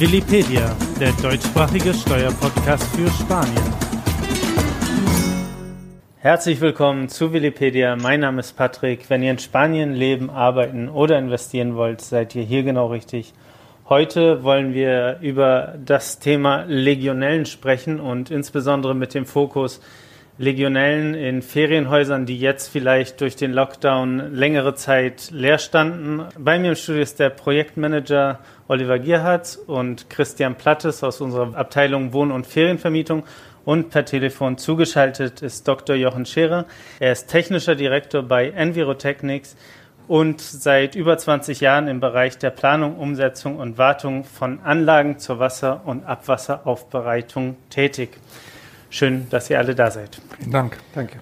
Willipedia, der deutschsprachige Steuerpodcast für Spanien. Herzlich willkommen zu Willipedia. Mein Name ist Patrick. Wenn ihr in Spanien leben, arbeiten oder investieren wollt, seid ihr hier genau richtig. Heute wollen wir über das Thema Legionellen sprechen und insbesondere mit dem Fokus Legionellen in Ferienhäusern, die jetzt vielleicht durch den Lockdown längere Zeit leer standen. Bei mir im Studio ist der Projektmanager Oliver Gierhardt und Christian Plattes aus unserer Abteilung Wohn- und Ferienvermietung. Und per Telefon zugeschaltet ist Dr. Jochen Scherer. Er ist technischer Direktor bei Envirotechnics und seit über 20 Jahren im Bereich der Planung, Umsetzung und Wartung von Anlagen zur Wasser- und Abwasseraufbereitung tätig. Schön, dass ihr alle da seid. Vielen Dank. Danke.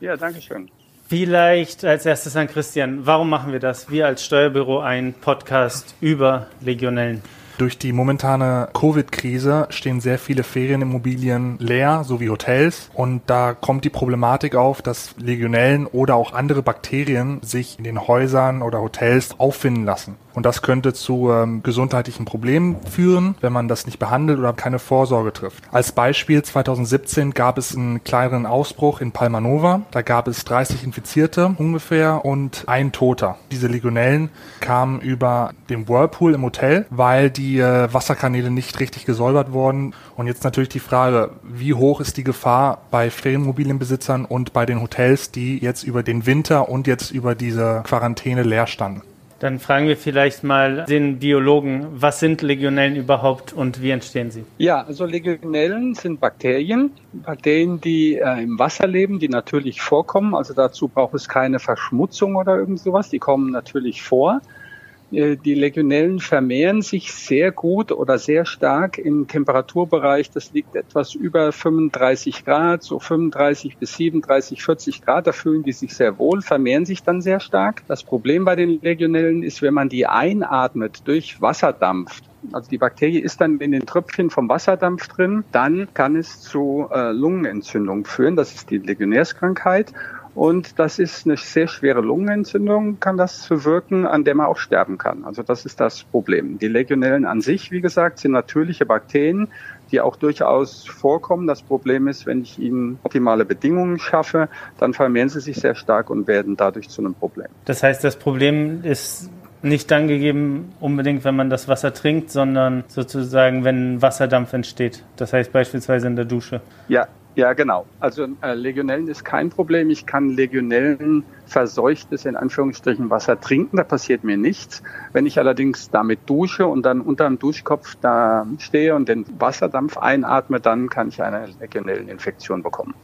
Ja, danke schön. Vielleicht als erstes an Christian. Warum machen wir das? Wir als Steuerbüro einen Podcast über Legionellen. Durch die momentane Covid-Krise stehen sehr viele Ferienimmobilien leer, sowie Hotels. Und da kommt die Problematik auf, dass Legionellen oder auch andere Bakterien sich in den Häusern oder Hotels auffinden lassen. Und das könnte zu ähm, gesundheitlichen Problemen führen, wenn man das nicht behandelt oder keine Vorsorge trifft. Als Beispiel 2017 gab es einen kleineren Ausbruch in Palmanova. Da gab es 30 Infizierte ungefähr und ein Toter. Diese Legionellen kamen über den Whirlpool im Hotel, weil die äh, Wasserkanäle nicht richtig gesäubert wurden. Und jetzt natürlich die Frage, wie hoch ist die Gefahr bei Ferienimmobilienbesitzern und bei den Hotels, die jetzt über den Winter und jetzt über diese Quarantäne leer standen? Dann fragen wir vielleicht mal den Biologen, was sind Legionellen überhaupt und wie entstehen sie? Ja, also Legionellen sind Bakterien, Bakterien, die äh, im Wasser leben, die natürlich vorkommen. Also dazu braucht es keine Verschmutzung oder irgend sowas. Die kommen natürlich vor. Äh, die Legionellen vermehren sich sehr gut oder sehr stark im Temperaturbereich. Das liegt etwas über 35 Grad, so 35 bis 37, 40 Grad. Da fühlen die sich sehr wohl, vermehren sich dann sehr stark. Das Problem bei den Legionellen ist, wenn man die einatmet durch Wasserdampf, also die Bakterie ist dann in den Tröpfchen vom Wasserdampf drin, dann kann es zu äh, Lungenentzündung führen. Das ist die Legionärskrankheit. Und das ist eine sehr schwere Lungenentzündung, kann das bewirken, an der man auch sterben kann. Also das ist das Problem. Die Legionellen an sich, wie gesagt, sind natürliche Bakterien, die auch durchaus vorkommen. Das Problem ist, wenn ich ihnen optimale Bedingungen schaffe, dann vermehren sie sich sehr stark und werden dadurch zu einem Problem. Das heißt, das Problem ist nicht dann gegeben unbedingt, wenn man das Wasser trinkt, sondern sozusagen, wenn Wasserdampf entsteht. Das heißt beispielsweise in der Dusche. Ja, ja, genau. Also äh, Legionellen ist kein Problem. Ich kann Legionellen verseuchtes in Anführungsstrichen Wasser trinken, da passiert mir nichts. Wenn ich allerdings damit dusche und dann unter dem Duschkopf da stehe und den Wasserdampf einatme, dann kann ich eine Legionelleninfektion bekommen.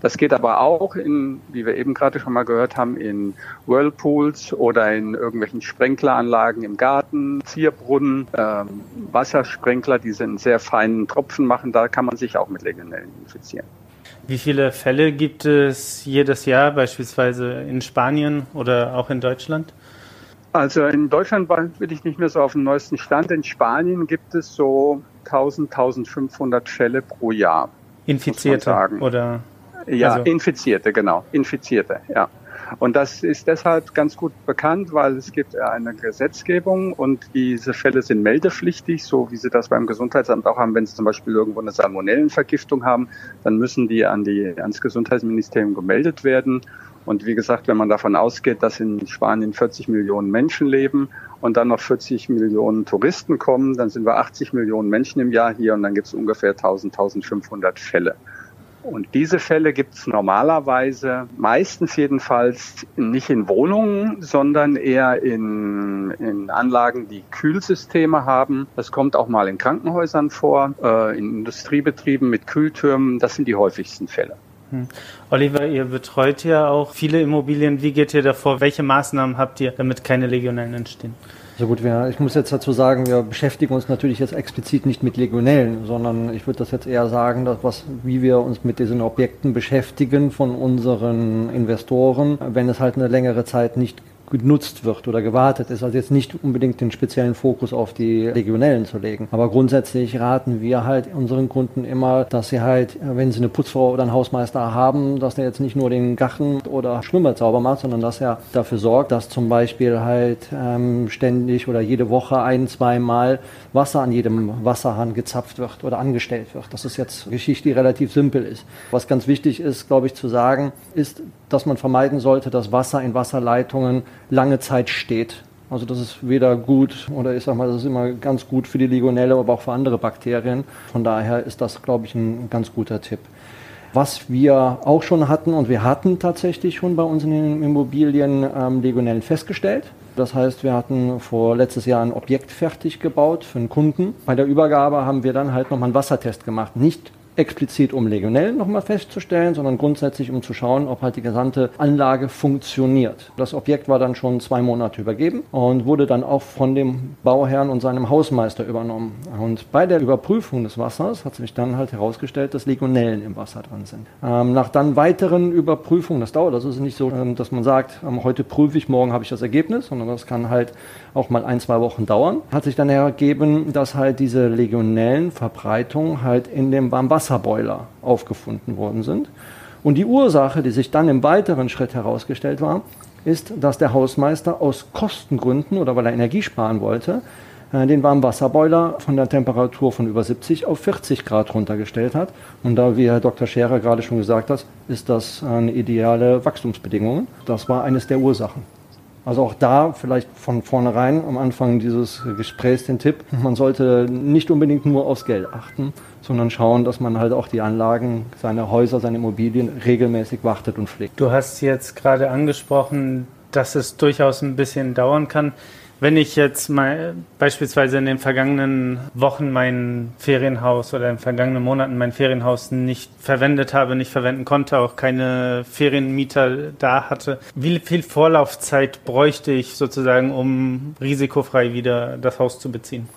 Das geht aber auch in, wie wir eben gerade schon mal gehört haben, in Whirlpools oder in irgendwelchen Sprenkleranlagen im Garten, Zierbrunnen, ähm, Wassersprenkler, die einen sehr feinen Tropfen machen. Da kann man sich auch mit Legionellen infizieren. Wie viele Fälle gibt es jedes Jahr, beispielsweise in Spanien oder auch in Deutschland? Also in Deutschland bin ich nicht mehr so auf dem neuesten Stand. In Spanien gibt es so 1000, 1500 Fälle pro Jahr. Infizierte oder? Ja, also. Infizierte, genau. Infizierte, ja. Und das ist deshalb ganz gut bekannt, weil es gibt eine Gesetzgebung und diese Fälle sind meldepflichtig, so wie sie das beim Gesundheitsamt auch haben. Wenn sie zum Beispiel irgendwo eine Salmonellenvergiftung haben, dann müssen die an die, ans Gesundheitsministerium gemeldet werden. Und wie gesagt, wenn man davon ausgeht, dass in Spanien 40 Millionen Menschen leben und dann noch 40 Millionen Touristen kommen, dann sind wir 80 Millionen Menschen im Jahr hier und dann gibt es ungefähr 1000, 1500 Fälle. Und diese Fälle gibt es normalerweise, meistens jedenfalls, nicht in Wohnungen, sondern eher in, in Anlagen, die Kühlsysteme haben. Das kommt auch mal in Krankenhäusern vor, äh, in Industriebetrieben mit Kühltürmen. Das sind die häufigsten Fälle. Hm. Oliver, ihr betreut ja auch viele Immobilien. Wie geht ihr davor? Welche Maßnahmen habt ihr, damit keine Legionellen entstehen? Also gut, wir, ich muss jetzt dazu sagen, wir beschäftigen uns natürlich jetzt explizit nicht mit Legionellen, sondern ich würde das jetzt eher sagen, dass was, wie wir uns mit diesen Objekten beschäftigen von unseren Investoren, wenn es halt eine längere Zeit nicht genutzt wird oder gewartet ist. Also jetzt nicht unbedingt den speziellen Fokus auf die Legionellen zu legen. Aber grundsätzlich raten wir halt unseren Kunden immer, dass sie halt, wenn sie eine Putzfrau oder einen Hausmeister haben, dass der jetzt nicht nur den Garten oder Schwimmer sauber macht, sondern dass er dafür sorgt, dass zum Beispiel halt ähm, ständig oder jede Woche ein, zwei Mal Wasser an jedem Wasserhahn gezapft wird oder angestellt wird. Das ist jetzt Geschichte, die relativ simpel ist. Was ganz wichtig ist, glaube ich, zu sagen, ist, dass man vermeiden sollte, dass Wasser in Wasserleitungen lange Zeit steht. Also das ist weder gut oder ich sag mal, das ist immer ganz gut für die Legionelle, aber auch für andere Bakterien. Von daher ist das, glaube ich, ein ganz guter Tipp. Was wir auch schon hatten und wir hatten tatsächlich schon bei uns in den Immobilien ähm, Legionellen festgestellt. Das heißt, wir hatten vor letztes Jahr ein Objekt fertig gebaut für einen Kunden. Bei der Übergabe haben wir dann halt nochmal einen Wassertest gemacht. Nicht explizit um Legionellen nochmal festzustellen, sondern grundsätzlich um zu schauen, ob halt die gesamte Anlage funktioniert. Das Objekt war dann schon zwei Monate übergeben und wurde dann auch von dem Bauherrn und seinem Hausmeister übernommen. Und bei der Überprüfung des Wassers hat sich dann halt herausgestellt, dass Legionellen im Wasser drin sind. Ähm, nach dann weiteren Überprüfungen, das dauert, das ist nicht so, ähm, dass man sagt, ähm, heute prüfe ich, morgen habe ich das Ergebnis, sondern das kann halt auch mal ein, zwei Wochen dauern, hat sich dann ergeben, dass halt diese Legionellenverbreitung halt in dem Warmwasserboiler aufgefunden worden sind. Und die Ursache, die sich dann im weiteren Schritt herausgestellt war, ist, dass der Hausmeister aus Kostengründen oder weil er Energie sparen wollte, äh, den Warmwasserboiler von der Temperatur von über 70 auf 40 Grad runtergestellt hat. Und da, wie Herr Dr. Scherer gerade schon gesagt hat, ist das eine ideale Wachstumsbedingung. Das war eines der Ursachen. Also auch da vielleicht von vornherein am Anfang dieses Gesprächs den Tipp, man sollte nicht unbedingt nur aufs Geld achten, sondern schauen, dass man halt auch die Anlagen, seine Häuser, seine Immobilien regelmäßig wartet und pflegt. Du hast jetzt gerade angesprochen, dass es durchaus ein bisschen dauern kann. Wenn ich jetzt mal beispielsweise in den vergangenen Wochen mein Ferienhaus oder in den vergangenen Monaten mein Ferienhaus nicht verwendet habe, nicht verwenden konnte, auch keine Ferienmieter da hatte, wie viel Vorlaufzeit bräuchte ich sozusagen, um risikofrei wieder das Haus zu beziehen?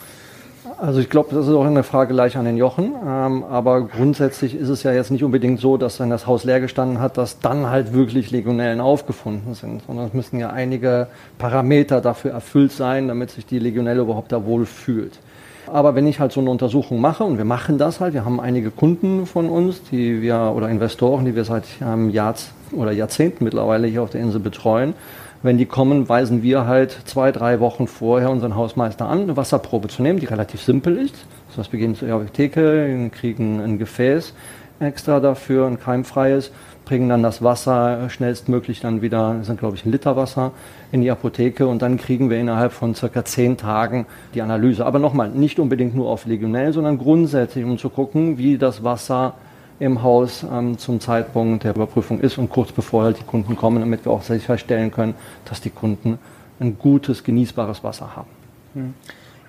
Also ich glaube, das ist auch eine Frage gleich an den Jochen. Ähm, aber grundsätzlich ist es ja jetzt nicht unbedingt so, dass wenn das Haus leer gestanden hat, dass dann halt wirklich Legionellen aufgefunden sind, sondern es müssen ja einige Parameter dafür erfüllt sein, damit sich die Legionelle überhaupt da wohl fühlt. Aber wenn ich halt so eine Untersuchung mache, und wir machen das halt, wir haben einige Kunden von uns, die wir, oder Investoren, die wir seit ähm, Jahr oder Jahrzehnten mittlerweile hier auf der Insel betreuen, wenn die kommen, weisen wir halt zwei, drei Wochen vorher unseren Hausmeister an, eine Wasserprobe zu nehmen, die relativ simpel ist. Das heißt, wir gehen zur Apotheke, kriegen ein Gefäß extra dafür, ein keimfreies, bringen dann das Wasser schnellstmöglich dann wieder, das sind glaube ich ein Liter Wasser, in die Apotheke und dann kriegen wir innerhalb von circa zehn Tagen die Analyse. Aber nochmal, nicht unbedingt nur auf Legionell, sondern grundsätzlich, um zu gucken, wie das Wasser im Haus ähm, zum Zeitpunkt der Überprüfung ist und kurz bevor halt die Kunden kommen, damit wir auch sicherstellen können, dass die Kunden ein gutes, genießbares Wasser haben. Hm.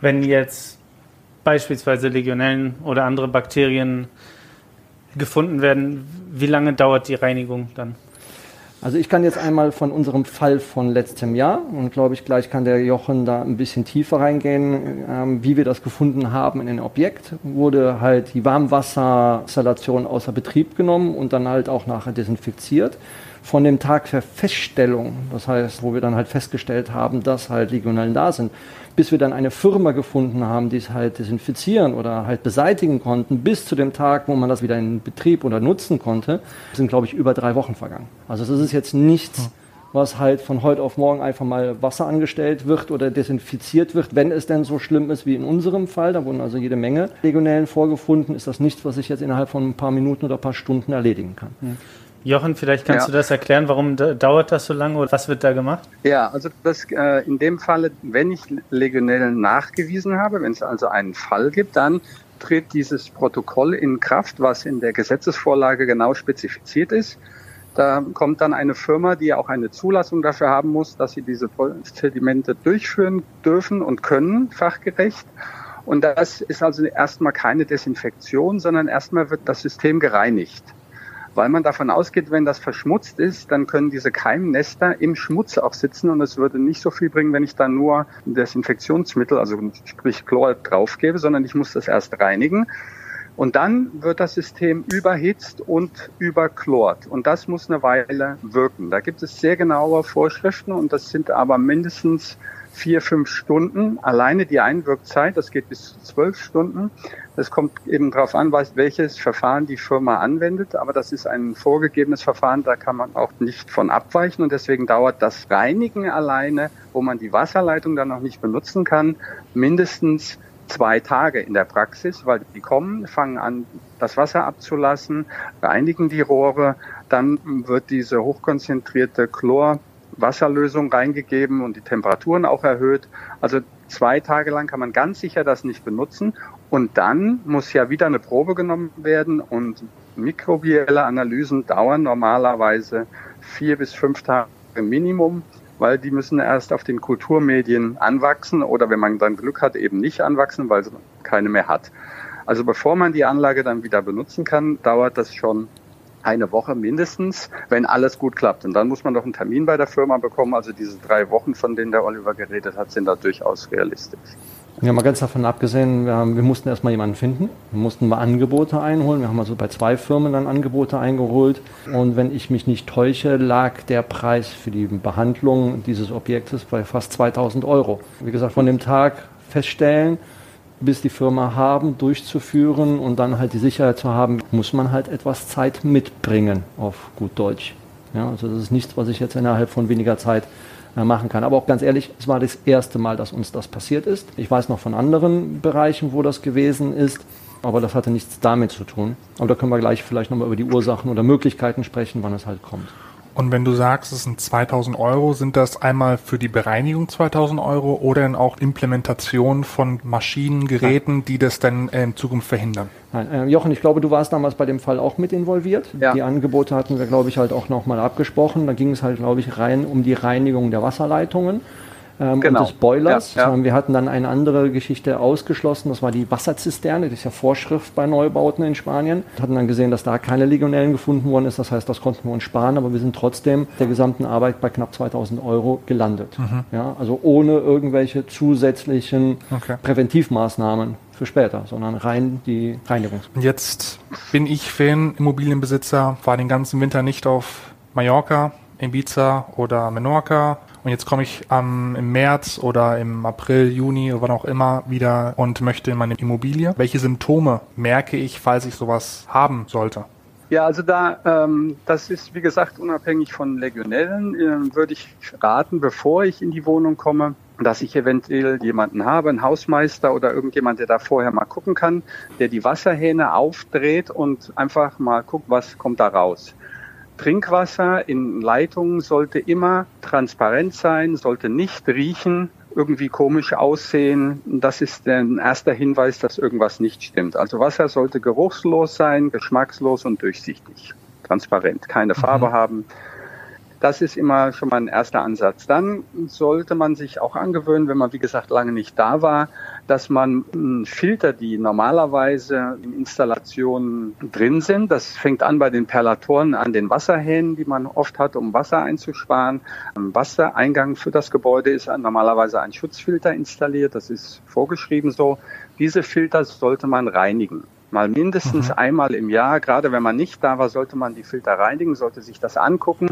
Wenn jetzt beispielsweise Legionellen oder andere Bakterien gefunden werden, wie lange dauert die Reinigung dann? Also ich kann jetzt einmal von unserem Fall von letztem Jahr und glaube ich gleich kann der Jochen da ein bisschen tiefer reingehen, ähm, wie wir das gefunden haben in dem Objekt. Wurde halt die Warmwasserinstallation außer Betrieb genommen und dann halt auch nachher desinfiziert von dem Tag der Feststellung, das heißt, wo wir dann halt festgestellt haben, dass halt Legionellen da sind, bis wir dann eine Firma gefunden haben, die es halt desinfizieren oder halt beseitigen konnten, bis zu dem Tag, wo man das wieder in Betrieb oder nutzen konnte, sind, glaube ich, über drei Wochen vergangen. Also das ist jetzt nichts, was halt von heute auf morgen einfach mal Wasser angestellt wird oder desinfiziert wird, wenn es denn so schlimm ist wie in unserem Fall. Da wurden also jede Menge Legionellen vorgefunden. Ist das nichts, was ich jetzt innerhalb von ein paar Minuten oder ein paar Stunden erledigen kann. Jochen, vielleicht kannst ja. du das erklären, warum dauert das so lange oder was wird da gemacht? Ja, also das, äh, in dem Falle, wenn ich Legionellen nachgewiesen habe, wenn es also einen Fall gibt, dann tritt dieses Protokoll in Kraft, was in der Gesetzesvorlage genau spezifiziert ist. Da kommt dann eine Firma, die auch eine Zulassung dafür haben muss, dass sie diese Sedimente durchführen dürfen und können, fachgerecht. Und das ist also erstmal keine Desinfektion, sondern erstmal wird das System gereinigt weil man davon ausgeht, wenn das verschmutzt ist, dann können diese Keimnester im Schmutz auch sitzen und es würde nicht so viel bringen, wenn ich da nur Desinfektionsmittel, also sprich Chlor draufgebe, sondern ich muss das erst reinigen. Und dann wird das System überhitzt und überchlort. Und das muss eine Weile wirken. Da gibt es sehr genaue Vorschriften und das sind aber mindestens vier, fünf Stunden. Alleine die Einwirkzeit, das geht bis zu zwölf Stunden. Das kommt eben darauf an, welches Verfahren die Firma anwendet. Aber das ist ein vorgegebenes Verfahren, da kann man auch nicht von abweichen. Und deswegen dauert das Reinigen alleine, wo man die Wasserleitung dann noch nicht benutzen kann, mindestens zwei Tage in der Praxis, weil die kommen, fangen an, das Wasser abzulassen, reinigen die Rohre, dann wird diese hochkonzentrierte Chlorwasserlösung reingegeben und die Temperaturen auch erhöht. Also zwei Tage lang kann man ganz sicher das nicht benutzen. Und dann muss ja wieder eine Probe genommen werden und mikrobielle Analysen dauern normalerweise vier bis fünf Tage Minimum weil die müssen erst auf den Kulturmedien anwachsen oder wenn man dann Glück hat, eben nicht anwachsen, weil sie keine mehr hat. Also bevor man die Anlage dann wieder benutzen kann, dauert das schon eine Woche mindestens, wenn alles gut klappt. Und dann muss man doch einen Termin bei der Firma bekommen. Also diese drei Wochen, von denen der Oliver geredet hat, sind da durchaus realistisch. Ja, mal ganz davon abgesehen, wir, haben, wir mussten erstmal jemanden finden. Wir mussten mal Angebote einholen. Wir haben also bei zwei Firmen dann Angebote eingeholt. Und wenn ich mich nicht täusche, lag der Preis für die Behandlung dieses Objektes bei fast 2000 Euro. Wie gesagt, von dem Tag feststellen, bis die Firma haben, durchzuführen und dann halt die Sicherheit zu haben, muss man halt etwas Zeit mitbringen, auf gut Deutsch. Ja, also das ist nichts, was ich jetzt innerhalb von weniger Zeit äh, machen kann. Aber auch ganz ehrlich, es war das erste Mal, dass uns das passiert ist. Ich weiß noch von anderen Bereichen, wo das gewesen ist. Aber das hatte nichts damit zu tun. Aber da können wir gleich vielleicht nochmal über die Ursachen oder Möglichkeiten sprechen, wann es halt kommt. Und wenn du sagst, es sind 2000 Euro, sind das einmal für die Bereinigung 2000 Euro oder dann auch Implementation von Maschinen, Geräten, die das dann in Zukunft verhindern? Nein, äh, Jochen, ich glaube, du warst damals bei dem Fall auch mit involviert. Ja. Die Angebote hatten wir, glaube ich, halt auch nochmal abgesprochen. Da ging es halt, glaube ich, rein um die Reinigung der Wasserleitungen ähm, genau. und des Boilers. Ja, ja. Wir hatten dann eine andere Geschichte ausgeschlossen, das war die Wasserzisterne, das ist ja Vorschrift bei Neubauten in Spanien. Wir hatten dann gesehen, dass da keine Legionellen gefunden worden ist, das heißt, das konnten wir uns sparen, aber wir sind trotzdem der gesamten Arbeit bei knapp 2000 Euro gelandet. Mhm. Ja, also ohne irgendwelche zusätzlichen okay. Präventivmaßnahmen für später, sondern rein die Reinigung. Jetzt bin ich Fan, Immobilienbesitzer, war den ganzen Winter nicht auf Mallorca, Ibiza oder Menorca und jetzt komme ich ähm, im März oder im April, Juni oder wann auch immer wieder und möchte in meine Immobilie. Welche Symptome merke ich, falls ich sowas haben sollte? Ja, also da, ähm, das ist wie gesagt unabhängig von Legionellen, äh, würde ich raten, bevor ich in die Wohnung komme, dass ich eventuell jemanden habe, einen Hausmeister oder irgendjemand, der da vorher mal gucken kann, der die Wasserhähne aufdreht und einfach mal guckt, was kommt da raus. Trinkwasser in Leitungen sollte immer transparent sein, sollte nicht riechen, irgendwie komisch aussehen. Das ist ein erster Hinweis, dass irgendwas nicht stimmt. Also Wasser sollte geruchslos sein, geschmackslos und durchsichtig. Transparent, keine Farbe mhm. haben. Das ist immer schon mal ein erster Ansatz. Dann sollte man sich auch angewöhnen, wenn man wie gesagt lange nicht da war, dass man Filter, die normalerweise in Installationen drin sind, das fängt an bei den Perlatoren an den Wasserhähnen, die man oft hat, um Wasser einzusparen. Am Wassereingang für das Gebäude ist normalerweise ein Schutzfilter installiert, das ist vorgeschrieben so. Diese Filter sollte man reinigen mal mindestens mhm. einmal im Jahr, gerade wenn man nicht da war, sollte man die Filter reinigen, sollte sich das angucken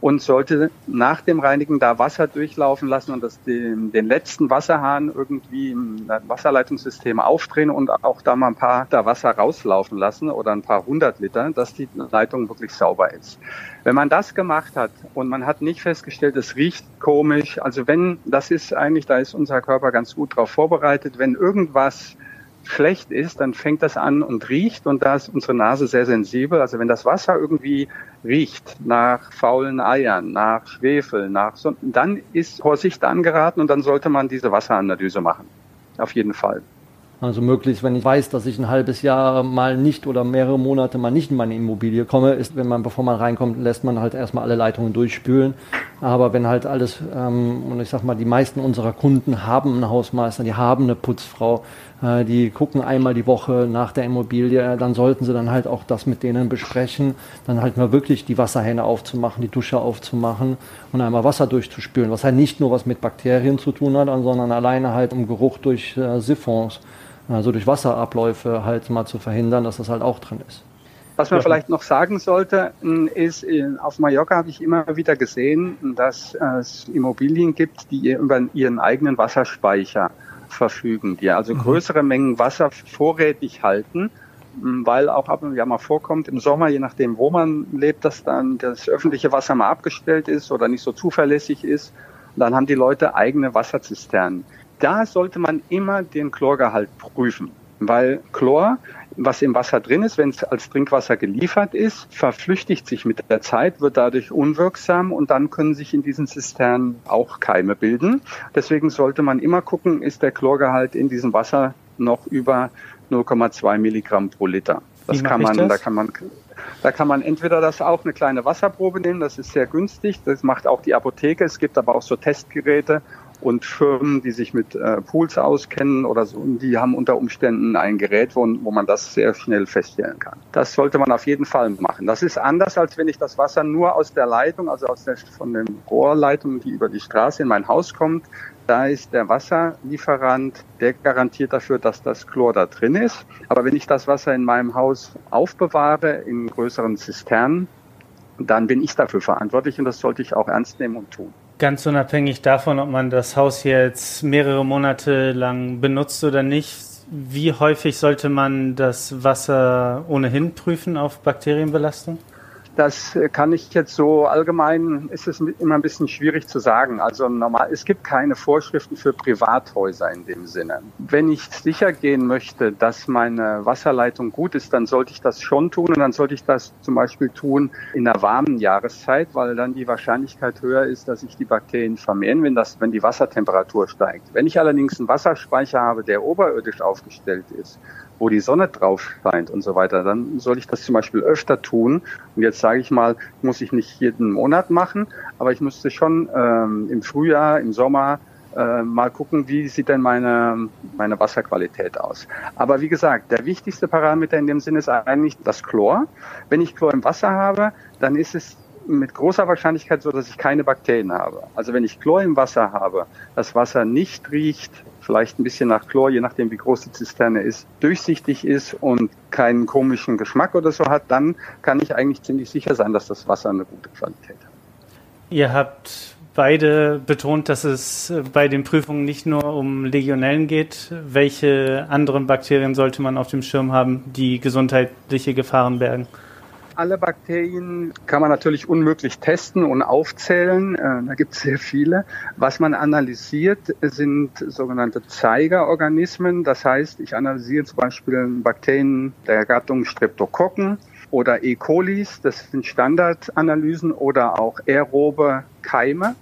und sollte nach dem Reinigen da Wasser durchlaufen lassen und das den, den letzten Wasserhahn irgendwie im Wasserleitungssystem aufdrehen und auch da mal ein paar da Wasser rauslaufen lassen oder ein paar hundert Liter, dass die Leitung wirklich sauber ist. Wenn man das gemacht hat und man hat nicht festgestellt, es riecht komisch, also wenn, das ist eigentlich, da ist unser Körper ganz gut drauf vorbereitet, wenn irgendwas schlecht ist, dann fängt das an und riecht und da ist unsere Nase sehr sensibel. Also wenn das Wasser irgendwie riecht nach faulen Eiern, nach Schwefel, nach so, dann ist Vorsicht angeraten und dann sollte man diese Wasseranalyse machen. Auf jeden Fall. Also möglichst, wenn ich weiß, dass ich ein halbes Jahr mal nicht oder mehrere Monate mal nicht in meine Immobilie komme, ist, wenn man, bevor man reinkommt, lässt man halt erstmal alle Leitungen durchspülen. Aber wenn halt alles, ähm, und ich sag mal, die meisten unserer Kunden haben einen Hausmeister, die haben eine Putzfrau, äh, die gucken einmal die Woche nach der Immobilie, dann sollten sie dann halt auch das mit denen besprechen, dann halt mal wirklich die Wasserhähne aufzumachen, die Dusche aufzumachen und einmal Wasser durchzuspülen, was halt nicht nur was mit Bakterien zu tun hat, sondern alleine halt um Geruch durch äh, Siphons also durch Wasserabläufe halt mal zu verhindern, dass das halt auch drin ist. Was man ja. vielleicht noch sagen sollte, ist, auf Mallorca habe ich immer wieder gesehen, dass es Immobilien gibt, die über ihren eigenen Wasserspeicher verfügen, die also mhm. größere Mengen Wasser vorrätig halten, weil auch ab und ja mal vorkommt im Sommer, je nachdem, wo man lebt, dass dann das öffentliche Wasser mal abgestellt ist oder nicht so zuverlässig ist. Dann haben die Leute eigene Wasserzisternen. Da sollte man immer den Chlorgehalt prüfen, weil Chlor was im Wasser drin ist, wenn es als Trinkwasser geliefert ist, verflüchtigt sich mit der Zeit, wird dadurch unwirksam und dann können sich in diesen Zisternen auch Keime bilden. Deswegen sollte man immer gucken, ist der Chlorgehalt in diesem Wasser noch über 0,2 Milligramm pro Liter. Das kann man, das? da kann man, da kann man entweder das auch eine kleine Wasserprobe nehmen, das ist sehr günstig, das macht auch die Apotheke. Es gibt aber auch so Testgeräte und Firmen, die sich mit äh, Pools auskennen oder so, die haben unter Umständen ein Gerät, wo, wo man das sehr schnell feststellen kann. Das sollte man auf jeden Fall machen. Das ist anders, als wenn ich das Wasser nur aus der Leitung, also aus der, von den Rohrleitungen, die über die Straße in mein Haus kommt, da ist der Wasserlieferant, der garantiert dafür, dass das Chlor da drin ist. Aber wenn ich das Wasser in meinem Haus aufbewahre, in größeren Zisternen, dann bin ich dafür verantwortlich und das sollte ich auch ernst nehmen und tun. Ganz unabhängig davon, ob man das Haus jetzt mehrere Monate lang benutzt oder nicht, wie häufig sollte man das Wasser ohnehin prüfen auf Bakterienbelastung? Das kann ich jetzt so allgemein, ist es immer ein bisschen schwierig zu sagen. Also normal, es gibt keine Vorschriften für Privathäuser in dem Sinne. Wenn ich sicher gehen möchte, dass meine Wasserleitung gut ist, dann sollte ich das schon tun und dann sollte ich das zum Beispiel tun in einer warmen Jahreszeit, weil dann die Wahrscheinlichkeit höher ist, dass sich die Bakterien vermehren, wenn das, wenn die Wassertemperatur steigt. Wenn ich allerdings einen Wasserspeicher habe, der oberirdisch aufgestellt ist, wo die Sonne drauf scheint und so weiter, dann soll ich das zum Beispiel öfter tun. Und jetzt sage ich mal, muss ich nicht jeden Monat machen, aber ich müsste schon ähm, im Frühjahr, im Sommer äh, mal gucken, wie sieht denn meine, meine Wasserqualität aus. Aber wie gesagt, der wichtigste Parameter in dem Sinne ist eigentlich das Chlor. Wenn ich Chlor im Wasser habe, dann ist es mit großer Wahrscheinlichkeit so, dass ich keine Bakterien habe. Also wenn ich Chlor im Wasser habe, das Wasser nicht riecht, vielleicht ein bisschen nach Chlor, je nachdem wie groß die Zisterne ist, durchsichtig ist und keinen komischen Geschmack oder so hat, dann kann ich eigentlich ziemlich sicher sein, dass das Wasser eine gute Qualität hat. Ihr habt beide betont, dass es bei den Prüfungen nicht nur um Legionellen geht. Welche anderen Bakterien sollte man auf dem Schirm haben, die gesundheitliche Gefahren bergen? Alle Bakterien kann man natürlich unmöglich testen und aufzählen. Äh, da gibt es sehr viele. Was man analysiert, sind sogenannte Zeigerorganismen. Das heißt, ich analysiere zum Beispiel Bakterien der Gattung Streptokokken oder E. colis. Das sind Standardanalysen oder auch aerobe Keime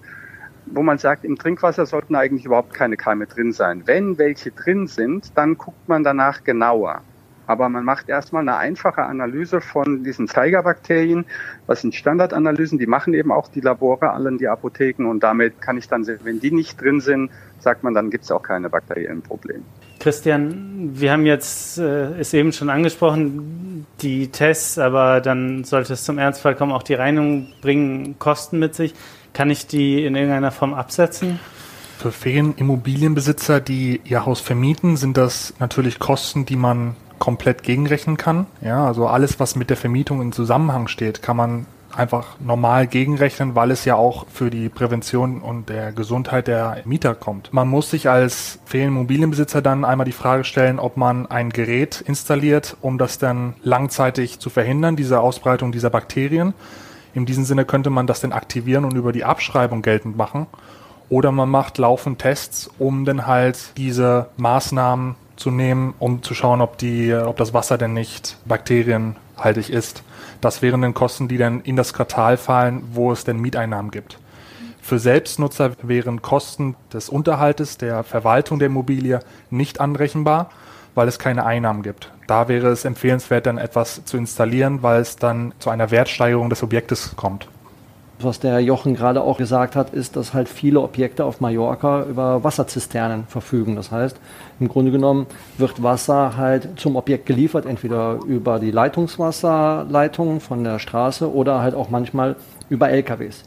wo man sagt, im Trinkwasser sollten eigentlich überhaupt keine Keime drin sein. Wenn welche drin sind, dann guckt man danach genauer. Aber man macht erstmal eine einfache Analyse von diesen Zeigerbakterien. Was sind Standardanalysen? Die machen eben auch die Labore, allen die Apotheken. Und damit kann ich dann sehen, wenn die nicht drin sind, sagt man, dann gibt es auch keine bakteriellen Probleme. Christian, wir haben jetzt, äh, ist eben schon angesprochen, die Tests, aber dann sollte es zum Ernstfall kommen, auch die Reinigung bringen Kosten mit sich. Kann ich die in irgendeiner Form absetzen? Für Ferienimmobilienbesitzer, die ihr Haus vermieten, sind das natürlich Kosten, die man komplett gegenrechnen kann. Ja, also alles, was mit der Vermietung in Zusammenhang steht, kann man einfach normal gegenrechnen, weil es ja auch für die Prävention und der Gesundheit der Mieter kommt. Man muss sich als Ferienimmobilienbesitzer dann einmal die Frage stellen, ob man ein Gerät installiert, um das dann langzeitig zu verhindern, diese Ausbreitung dieser Bakterien. In diesem Sinne könnte man das dann aktivieren und über die Abschreibung geltend machen. Oder man macht laufend Tests, um dann halt diese Maßnahmen zu nehmen, um zu schauen, ob die, ob das Wasser denn nicht bakterienhaltig ist. Das wären dann Kosten, die dann in das Quartal fallen, wo es denn Mieteinnahmen gibt. Für Selbstnutzer wären Kosten des Unterhaltes, der Verwaltung der Immobilie nicht anrechenbar, weil es keine Einnahmen gibt. Da wäre es empfehlenswert, dann etwas zu installieren, weil es dann zu einer Wertsteigerung des Objektes kommt. Was der Jochen gerade auch gesagt hat, ist, dass halt viele Objekte auf Mallorca über Wasserzisternen verfügen. Das heißt, im Grunde genommen wird Wasser halt zum Objekt geliefert, entweder über die Leitungswasserleitung von der Straße oder halt auch manchmal über LKWs.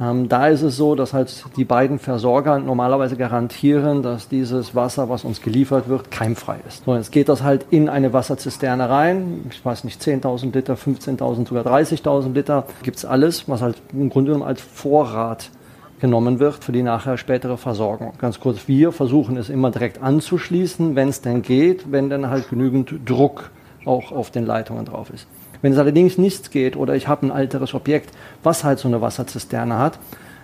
Ähm, da ist es so, dass halt die beiden Versorger normalerweise garantieren, dass dieses Wasser, was uns geliefert wird, keimfrei ist. So, jetzt geht das halt in eine Wasserzisterne rein. Ich weiß nicht, 10.000 Liter, 15.000, sogar 30.000 Liter. Gibt's alles, was halt im Grunde genommen als Vorrat genommen wird für die nachher spätere Versorgung. Ganz kurz, wir versuchen es immer direkt anzuschließen, wenn es denn geht, wenn dann halt genügend Druck auch auf den Leitungen drauf ist. Wenn es allerdings nichts geht oder ich habe ein alteres Objekt, was halt so eine Wasserzisterne hat,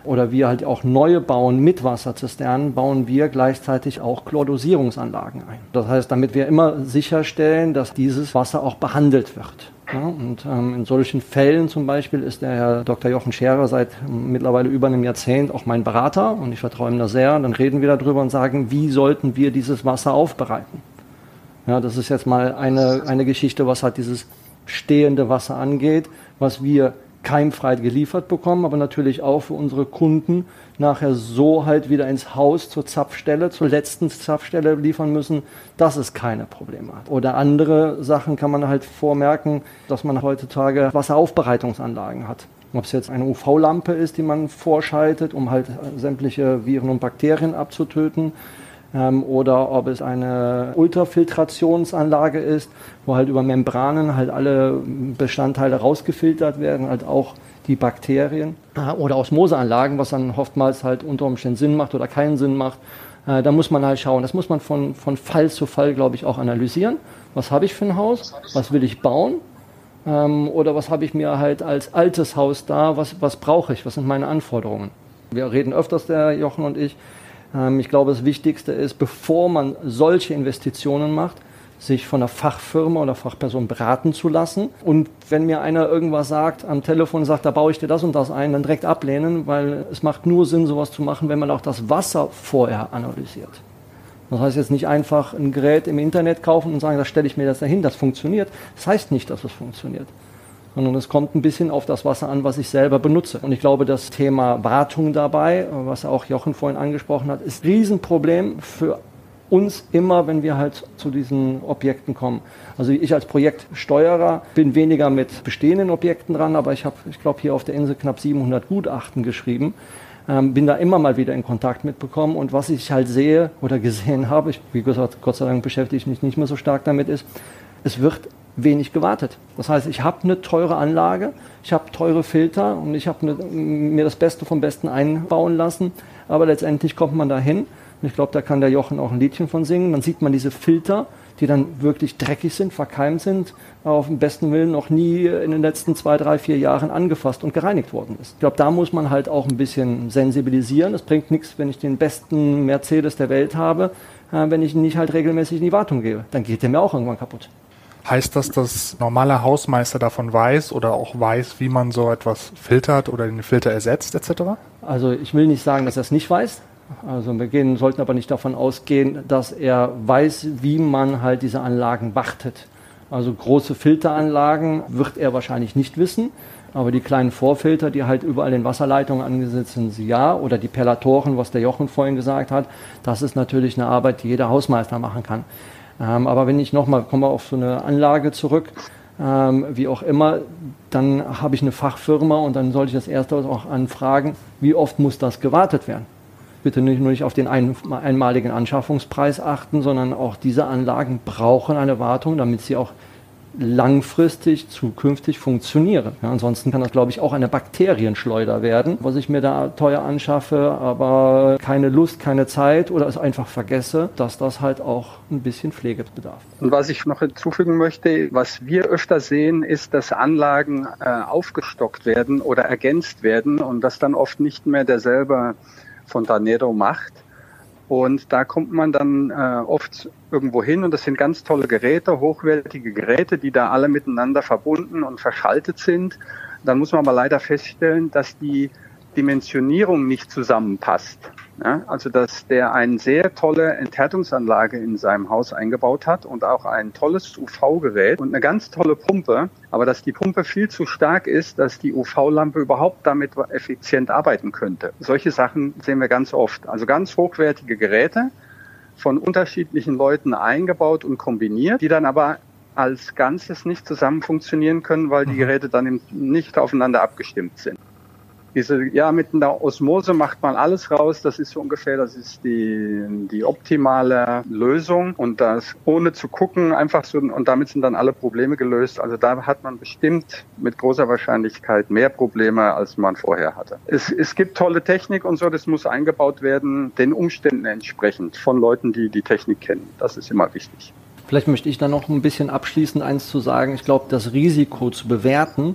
oder wir halt auch neue bauen mit Wasserzisternen, bauen wir gleichzeitig auch Chlordosierungsanlagen ein. Das heißt, damit wir immer sicherstellen, dass dieses Wasser auch behandelt wird. Ja, und ähm, in solchen Fällen zum Beispiel ist der Herr Dr. Jochen Scherer seit mittlerweile über einem Jahrzehnt auch mein Berater und ich vertraue ihm da sehr. Dann reden wir darüber und sagen, wie sollten wir dieses Wasser aufbereiten. Ja, das ist jetzt mal eine, eine Geschichte, was halt dieses stehende Wasser angeht, was wir keimfrei geliefert bekommen, aber natürlich auch für unsere Kunden nachher so halt wieder ins Haus zur Zapfstelle, zur letzten Zapfstelle liefern müssen, dass es keine Probleme hat. Oder andere Sachen kann man halt vormerken, dass man heutzutage Wasseraufbereitungsanlagen hat. Ob es jetzt eine UV-Lampe ist, die man vorschaltet, um halt sämtliche Viren und Bakterien abzutöten, ähm, oder ob es eine Ultrafiltrationsanlage ist, wo halt über Membranen halt alle Bestandteile rausgefiltert werden, halt auch die Bakterien. Oder Osmoseanlagen, was dann oftmals halt unter Umständen Sinn macht oder keinen Sinn macht. Äh, da muss man halt schauen. Das muss man von, von Fall zu Fall, glaube ich, auch analysieren. Was habe ich für ein Haus? Was will ich bauen? Ähm, oder was habe ich mir halt als altes Haus da? Was, was brauche ich? Was sind meine Anforderungen? Wir reden öfters, der Jochen und ich, ich glaube, das Wichtigste ist, bevor man solche Investitionen macht, sich von einer Fachfirma oder Fachperson beraten zu lassen. Und wenn mir einer irgendwas sagt, am Telefon sagt, da baue ich dir das und das ein, dann direkt ablehnen, weil es macht nur Sinn, sowas zu machen, wenn man auch das Wasser vorher analysiert. Das heißt jetzt nicht einfach ein Gerät im Internet kaufen und sagen, da stelle ich mir das dahin, das funktioniert. Das heißt nicht, dass es funktioniert sondern es kommt ein bisschen auf das Wasser an, was ich selber benutze. Und ich glaube, das Thema Wartung dabei, was auch Jochen vorhin angesprochen hat, ist ein Riesenproblem für uns immer, wenn wir halt zu diesen Objekten kommen. Also ich als Projektsteuerer bin weniger mit bestehenden Objekten dran, aber ich habe, ich glaube, hier auf der Insel knapp 700 Gutachten geschrieben. Ähm, bin da immer mal wieder in Kontakt mitbekommen und was ich halt sehe oder gesehen habe, ich, wie gesagt, Gott sei Dank beschäftige ich mich nicht mehr so stark damit, ist, es wird wenig gewartet. Das heißt, ich habe eine teure Anlage, ich habe teure Filter und ich habe mir das Beste vom Besten einbauen lassen, aber letztendlich kommt man dahin und ich glaube, da kann der Jochen auch ein Liedchen von singen. Dann sieht man diese Filter, die dann wirklich dreckig sind, verkeimt sind, auf dem besten Willen noch nie in den letzten zwei, drei, vier Jahren angefasst und gereinigt worden ist. Ich glaube, da muss man halt auch ein bisschen sensibilisieren. Es bringt nichts, wenn ich den besten Mercedes der Welt habe, äh, wenn ich ihn nicht halt regelmäßig in die Wartung gebe. Dann geht der mir auch irgendwann kaputt. Heißt das, dass normaler Hausmeister davon weiß oder auch weiß, wie man so etwas filtert oder den Filter ersetzt etc.? Also ich will nicht sagen, dass er es nicht weiß. Also wir gehen, sollten aber nicht davon ausgehen, dass er weiß, wie man halt diese Anlagen wartet. Also große Filteranlagen wird er wahrscheinlich nicht wissen. Aber die kleinen Vorfilter, die halt überall in Wasserleitungen angesetzt sind, ja. Oder die Perlatoren, was der Jochen vorhin gesagt hat, das ist natürlich eine Arbeit, die jeder Hausmeister machen kann. Ähm, aber wenn ich nochmal komme auf so eine Anlage zurück, ähm, wie auch immer, dann habe ich eine Fachfirma und dann sollte ich das erste auch anfragen, wie oft muss das gewartet werden? Bitte nicht nur nicht auf den ein, einmaligen Anschaffungspreis achten, sondern auch diese Anlagen brauchen eine Wartung, damit sie auch langfristig, zukünftig funktionieren. Ja, ansonsten kann das, glaube ich, auch eine Bakterienschleuder werden, was ich mir da teuer anschaffe, aber keine Lust, keine Zeit oder es einfach vergesse, dass das halt auch ein bisschen Pflege bedarf. Und was ich noch hinzufügen möchte, was wir öfter sehen, ist, dass Anlagen äh, aufgestockt werden oder ergänzt werden und das dann oft nicht mehr derselbe Fontanero macht und da kommt man dann äh, oft irgendwo hin und das sind ganz tolle Geräte, hochwertige Geräte, die da alle miteinander verbunden und verschaltet sind. Dann muss man aber leider feststellen, dass die Dimensionierung nicht zusammenpasst. Ja, also dass der eine sehr tolle Enthärtungsanlage in seinem Haus eingebaut hat und auch ein tolles UV-Gerät und eine ganz tolle Pumpe, aber dass die Pumpe viel zu stark ist, dass die UV-Lampe überhaupt damit effizient arbeiten könnte. Solche Sachen sehen wir ganz oft. Also ganz hochwertige Geräte von unterschiedlichen Leuten eingebaut und kombiniert, die dann aber als Ganzes nicht zusammen funktionieren können, weil die mhm. Geräte dann nicht aufeinander abgestimmt sind. Diese, ja, mit einer Osmose macht man alles raus. Das ist so ungefähr, das ist die, die optimale Lösung. Und das ohne zu gucken, einfach so, und damit sind dann alle Probleme gelöst. Also da hat man bestimmt mit großer Wahrscheinlichkeit mehr Probleme, als man vorher hatte. Es, es gibt tolle Technik und so, das muss eingebaut werden, den Umständen entsprechend von Leuten, die die Technik kennen. Das ist immer wichtig. Vielleicht möchte ich dann noch ein bisschen abschließend eins zu sagen. Ich glaube, das Risiko zu bewerten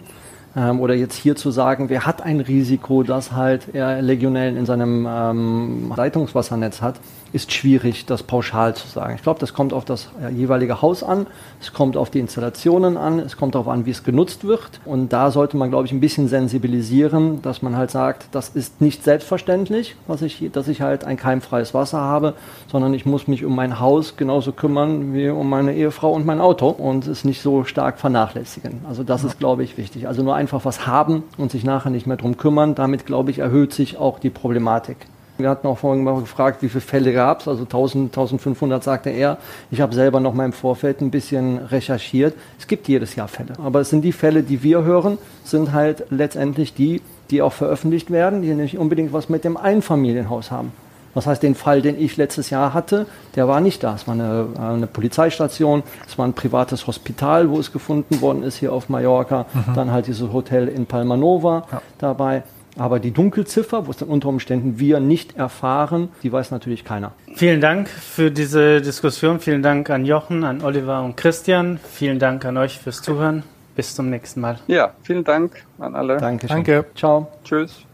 oder jetzt hier zu sagen, wer hat ein Risiko, dass halt er Legionellen in seinem ähm, Leitungswassernetz hat, ist schwierig, das pauschal zu sagen. Ich glaube, das kommt auf das äh, jeweilige Haus an, es kommt auf die Installationen an, es kommt darauf an, wie es genutzt wird. Und da sollte man, glaube ich, ein bisschen sensibilisieren, dass man halt sagt, das ist nicht selbstverständlich, was ich, dass ich halt ein keimfreies Wasser habe, sondern ich muss mich um mein Haus genauso kümmern wie um meine Ehefrau und mein Auto und es nicht so stark vernachlässigen. Also das ja. ist, glaube ich, wichtig. Also nur einfach was haben und sich nachher nicht mehr drum kümmern. Damit, glaube ich, erhöht sich auch die Problematik. Wir hatten auch vorhin mal gefragt, wie viele Fälle gab es. Also 1000, 1500 sagte er. Ich habe selber noch mal im Vorfeld ein bisschen recherchiert. Es gibt jedes Jahr Fälle. Aber es sind die Fälle, die wir hören, sind halt letztendlich die, die auch veröffentlicht werden, die nicht unbedingt was mit dem Einfamilienhaus haben. Das heißt, den Fall, den ich letztes Jahr hatte, der war nicht da. Es war eine, eine Polizeistation, es war ein privates Hospital, wo es gefunden worden ist, hier auf Mallorca. Mhm. Dann halt dieses Hotel in Palma Nova ja. dabei. Aber die Dunkelziffer, wo es dann unter Umständen wir nicht erfahren, die weiß natürlich keiner. Vielen Dank für diese Diskussion. Vielen Dank an Jochen, an Oliver und Christian. Vielen Dank an euch fürs Zuhören. Bis zum nächsten Mal. Ja, vielen Dank an alle. Danke. Danke. Ciao. Tschüss.